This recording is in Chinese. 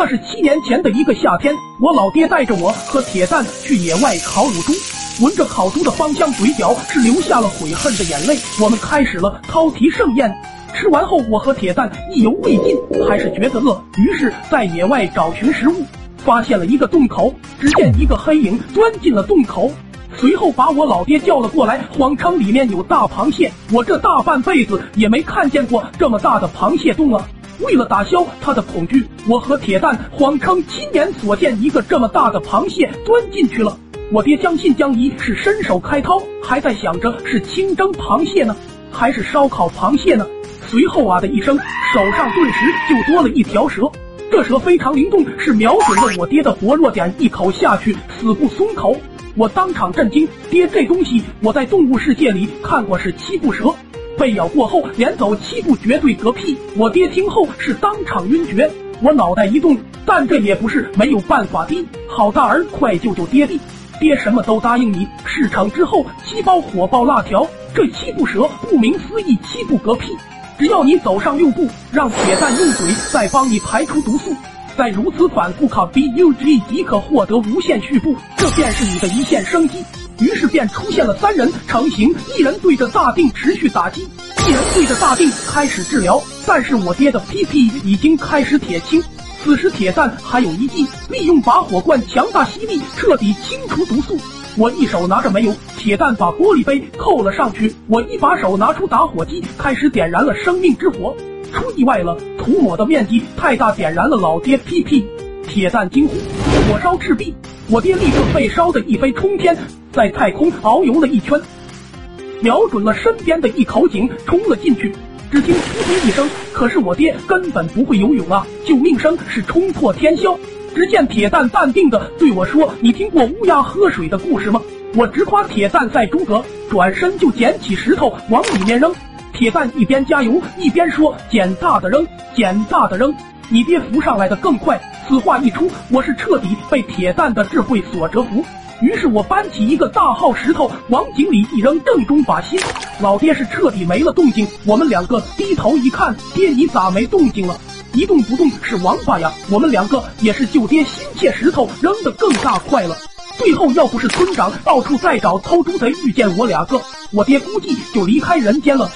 那是七年前的一个夏天，我老爹带着我和铁蛋去野外烤乳猪，闻着烤猪的芳香，嘴角是流下了悔恨的眼泪。我们开始了饕餮盛宴，吃完后，我和铁蛋意犹未尽，还是觉得饿，于是，在野外找寻食物，发现了一个洞口，只见一个黑影钻进了洞口，随后把我老爹叫了过来，谎称里面有大螃蟹。我这大半辈子也没看见过这么大的螃蟹洞啊！为了打消他的恐惧，我和铁蛋谎称亲眼所见一个这么大的螃蟹钻进去了。我爹将信将疑，是伸手开掏，还在想着是清蒸螃蟹呢，还是烧烤螃蟹呢。随后啊的一声，手上顿时就多了一条蛇。这蛇非常灵动，是瞄准了我爹的薄弱点，一口下去死不松口。我当场震惊，爹，这东西我在动物世界里看过，是七步蛇。被咬过后连走七步绝对嗝屁，我爹听后是当场晕厥。我脑袋一动，但这也不是没有办法的。好大儿，快救救爹地！爹什么都答应你。事成之后，七包火爆辣条。这七步蛇顾名思义，七步嗝屁。只要你走上六步，让铁蛋用嘴再帮你排出毒素，再如此反复卡 B U G 即可获得无限续步，这便是你的一线生机。于是便出现了三人成型，一人对着大腚持续打击，一人对着大腚开始治疗。但是我爹的屁屁已经开始铁青，此时铁蛋还有一计，利用拔火罐强大吸力，彻底清除毒素。我一手拿着煤油，铁蛋把玻璃杯扣了上去，我一把手拿出打火机，开始点燃了生命之火。出意外了，涂抹的面积太大，点燃了老爹屁屁。铁蛋惊呼：“火烧赤壁！”我爹立刻被烧得一飞冲天。在太空遨游了一圈，瞄准了身边的一口井，冲了进去。只听扑通一声，可是我爹根本不会游泳啊！救命声是冲破天霄。只见铁蛋淡定的对我说：“你听过乌鸦喝水的故事吗？”我直夸铁蛋在诸葛，转身就捡起石头往里面扔。铁蛋一边加油一边说：“捡大的扔，捡大的扔，你爹浮上来的更快。”此话一出，我是彻底被铁蛋的智慧所折服。于是我搬起一个大号石头往井里一扔，正中靶心。老爹是彻底没了动静。我们两个低头一看，爹你咋没动静了？一动不动是王八呀！我们两个也是救爹心切，石头扔得更大块了。最后要不是村长到处在找偷猪贼，遇见我俩个，我爹估计就离开人间了。